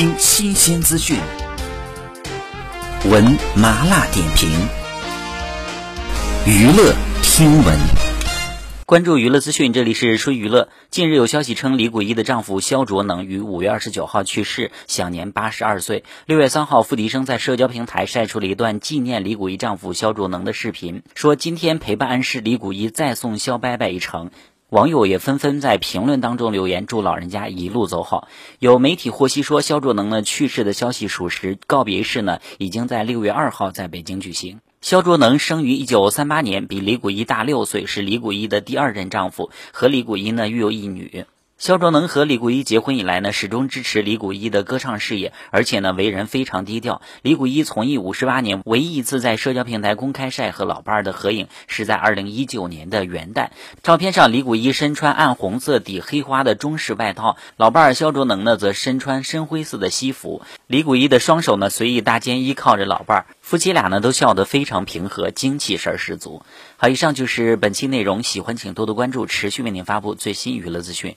听新鲜资讯，闻麻辣点评，娱乐听闻。关注娱乐资讯，这里是说娱乐。近日有消息称，李谷一的丈夫肖卓能于五月二十九号去世，享年八十二岁。六月三号，付笛声在社交平台晒出了一段纪念李谷一丈夫肖卓能的视频，说今天陪伴安师李谷一再送肖伯伯一程。网友也纷纷在评论当中留言，祝老人家一路走好。有媒体获悉说，肖卓能呢去世的消息属实，告别式呢已经在六月二号在北京举行。肖卓能生于一九三八年，比李谷一大六岁，是李谷一的第二任丈夫，和李谷一呢育有一女。肖卓能和李谷一结婚以来呢，始终支持李谷一的歌唱事业，而且呢，为人非常低调。李谷一从艺五十八年，唯一一次在社交平台公开晒和老伴儿的合影，是在二零一九年的元旦。照片上，李谷一身穿暗红色底黑花的中式外套，老伴儿肖卓能呢，则身穿深灰色的西服。李谷一的双手呢，随意搭肩依靠着老伴儿，夫妻俩呢，都笑得非常平和，精气神儿十足。好，以上就是本期内容，喜欢请多多关注，持续为您发布最新娱乐资讯。